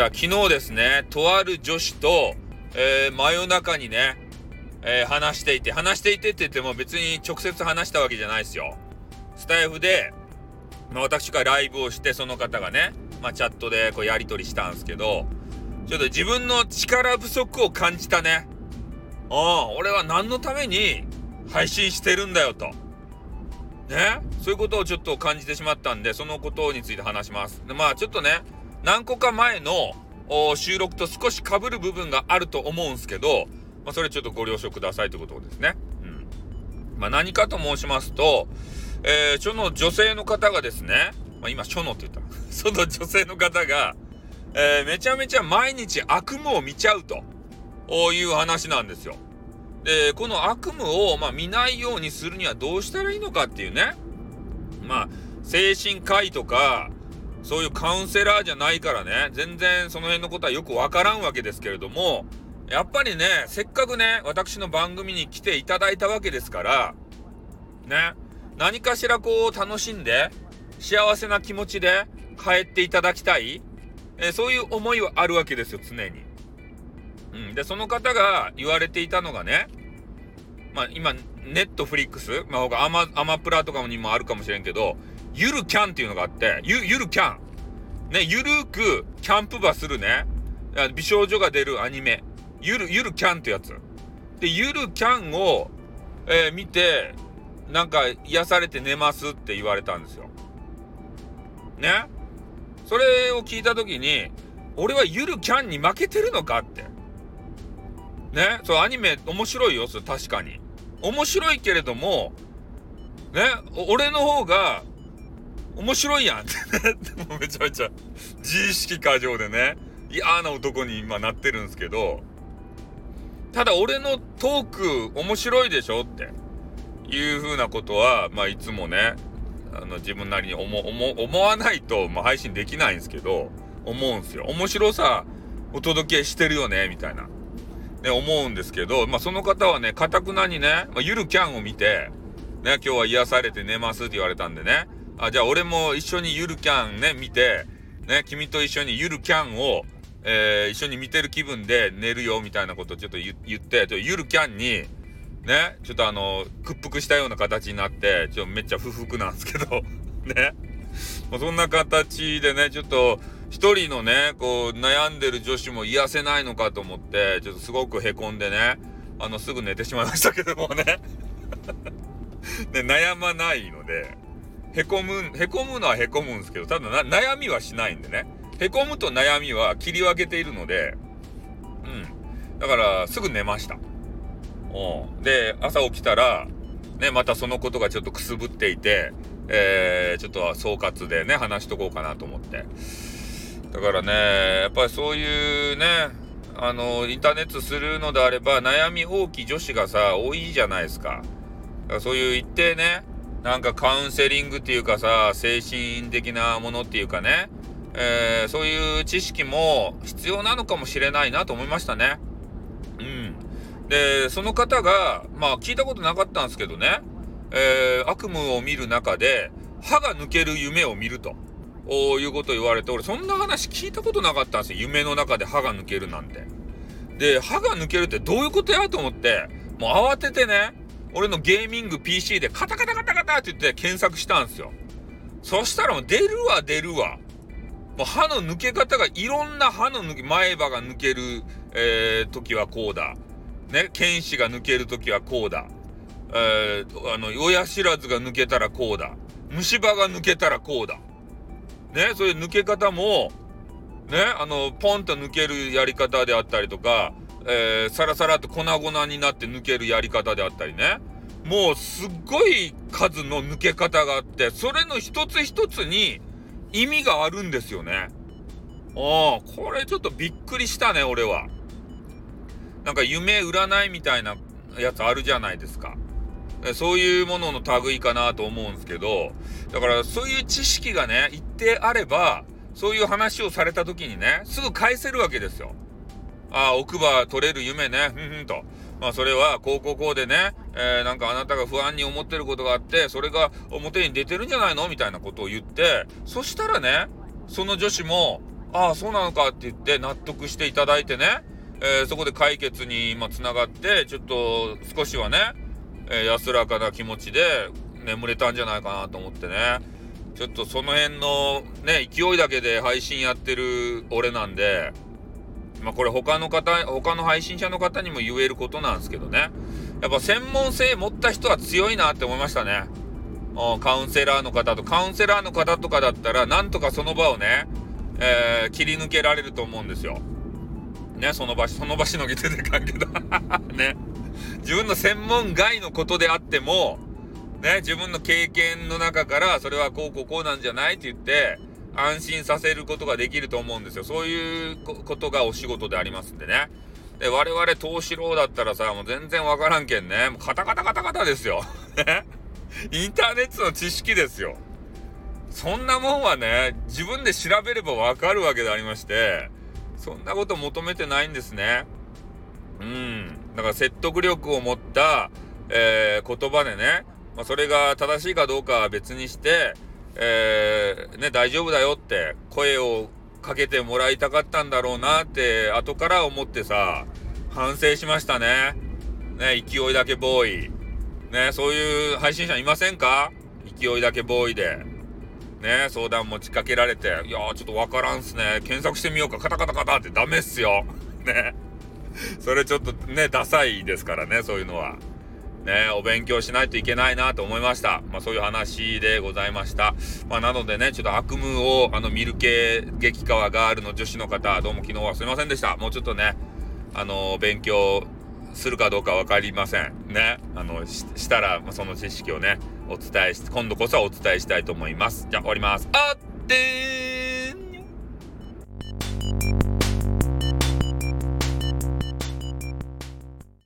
では昨日ですね、とある女子と、えー、真夜中にね、えー、話していて、話していてって言っても別に直接話したわけじゃないですよ。スタイフで、まあ、私がライブをして、その方がね、まあ、チャットでこうやり取りしたんですけど、ちょっと自分の力不足を感じたね。ああ、俺は何のために配信してるんだよと。ね？そういうことをちょっと感じてしまったんで、そのことについて話します。でまあちょっとね、何個か前の収録と少し被る部分があると思うんすけど、まあ、それちょっとご了承くださいということですね。うん。まあ、何かと申しますと、えー、その女性の方がですね、まあ、今、書のって言った。その女性の方が、えー、めちゃめちゃ毎日悪夢を見ちゃうという話なんですよ。で、この悪夢を、まあ、見ないようにするにはどうしたらいいのかっていうね。まあ、精神科医とか、そういうカウンセラーじゃないからね、全然その辺のことはよくわからんわけですけれども、やっぱりね、せっかくね、私の番組に来ていただいたわけですから、ね、何かしらこう楽しんで、幸せな気持ちで帰っていただきたい、えそういう思いはあるわけですよ、常に。うん。で、その方が言われていたのがね、まあ今、ネットフリックス、まあ他アマ、アマプラとかにもあるかもしれんけど、ゆるキャンっていうのがあって、ゆ、ゆるキャン。ね、ゆるくキャンプ場するね、美少女が出るアニメ、ゆる、ゆるキャンってやつ。で、ゆるキャンを、えー、見て、なんか癒されて寝ますって言われたんですよ。ね？それを聞いたときに、俺はゆるキャンに負けてるのかって。ね？そう、アニメ面白いよ、それ確かに。面白いけれども、ね？俺の方が面白いやんってね。もめちゃめちゃ自意識過剰でね、嫌な男に今なってるんですけど、ただ俺のトーク面白いでしょっていう風なことは、まあいつもね、あの自分なりに思、思、わないと、まあ、配信できないんですけど、思うんですよ。面白さお届けしてるよね、みたいな。ね、思うんですけど、まあその方はね、かたくなにね、まあ、ゆるキャンを見て、ね、今日は癒されて寝ますって言われたんでね、あ、じゃあ俺も一緒にゆるキャンね、見て、ね、君と一緒にゆるキャンを、えー、一緒に見てる気分で寝るよみたいなことをちょっと言ってちょ、ゆるキャンに、ね、ちょっとあの、屈服したような形になって、ちょっとめっちゃ不服なんですけど、ね。まそんな形でね、ちょっと、一人のね、こう、悩んでる女子も癒せないのかと思って、ちょっとすごく凹んでね、あの、すぐ寝てしまいましたけどもね。ね、悩まないので、へこむ、へこむのはへこむんですけど、ただな悩みはしないんでね。へこむと悩みは切り分けているので、うん。だから、すぐ寝ました。うん。で、朝起きたら、ね、またそのことがちょっとくすぶっていて、えー、ちょっとは総括でね、話しとこうかなと思って。だからね、やっぱりそういうね、あの、インターネットするのであれば、悩み大きい女子がさ、多いじゃないですか。だからそういう一定ね、なんかカウンセリングっていうかさ、精神的なものっていうかね、えー、そういう知識も必要なのかもしれないなと思いましたね。うん。で、その方が、まあ聞いたことなかったんですけどね、えー、悪夢を見る中で、歯が抜ける夢を見ると。いうこと言われて、俺そんな話聞いたことなかったんですよ。夢の中で歯が抜けるなんて。で、歯が抜けるってどういうことやと思って、もう慌ててね、俺のゲーミング PC でカタカタカタって言って検索したんですよ。そしたらもう出るわ出るわ。もう歯の抜け方がいろんな歯の抜け、前歯が抜ける、えー、時はこうだ。ね、剣士が抜ける時はこうだ。えー、あの、親知らずが抜けたらこうだ。虫歯が抜けたらこうだ。ね、そういう抜け方も、ね、あの、ポンと抜けるやり方であったりとか、えー、サラサラと粉々になって抜けるやり方であったりね。もうすっごい数の抜け方があって、それの一つ一つに意味があるんですよね。ああ、これちょっとびっくりしたね、俺は。なんか夢占いみたいなやつあるじゃないですか。そういうものの類かなと思うんですけど、だからそういう知識がね、一定あれば、そういう話をされた時にね、すぐ返せるわけですよ。ああ、奥歯取れる夢ね、ふんふんと。まあそれは、こうこうこうでね、えー、なんかあなたが不安に思ってることがあって、それが表に出てるんじゃないの？みたいなことを言って、そしたらね、その女子も、ああ、そうなのかって言って納得していただいてね、えー、そこで解決に今つながって、ちょっと少しはね、えー、安らかな気持ちで眠れたんじゃないかなと思ってね。ちょっとその辺のね、勢いだけで配信やってる俺なんで、まあこれ他の方、他の配信者の方にも言えることなんですけどね。やっぱ専門性持った人は強いなって思いましたね。カウンセラーの方と、カウンセラーの方とかだったら、なんとかその場をね、えー、切り抜けられると思うんですよ。ね、その場し、その場しのぎ出てかんけど。ね。自分の専門外のことであっても、ね、自分の経験の中から、それはこうこうこうなんじゃないって言って、安心させることができると思うんですよ。そういうことがお仕事でありますんでね。で、我々投資郎だったらさ、もう全然わからんけんね。もうカタカタカタカタですよ。ね。インターネットの知識ですよ。そんなもんはね、自分で調べればわかるわけでありまして、そんなこと求めてないんですね。うん。だから説得力を持った、えー、言葉でね、まあ、それが正しいかどうかは別にして、えー、ね、大丈夫だよって声をかけてもらいたかったんだろうなって後から思ってさ、反省しましたね。ね、勢いだけボーイ。ね、そういう配信者いませんか？勢いだけボーイで。ね、相談持ちかけられて、いやーちょっとわからんっすね。検索してみようか。カタカタカタってダメっすよ。ね。それちょっとね、ダサいですからね、そういうのは。ね、お勉強しないといけないなと思いました。まあそういう話でございました。まあなのでね、ちょっと悪夢を、あの、見る系激川ガールの女子の方、どうも昨日はすいませんでした。もうちょっとね、あの、勉強するかどうか分かりません。ね。あの、したら、ま、その知識をね、お伝えし、今度こそはお伝えしたいと思います。じゃあ終わります。あってー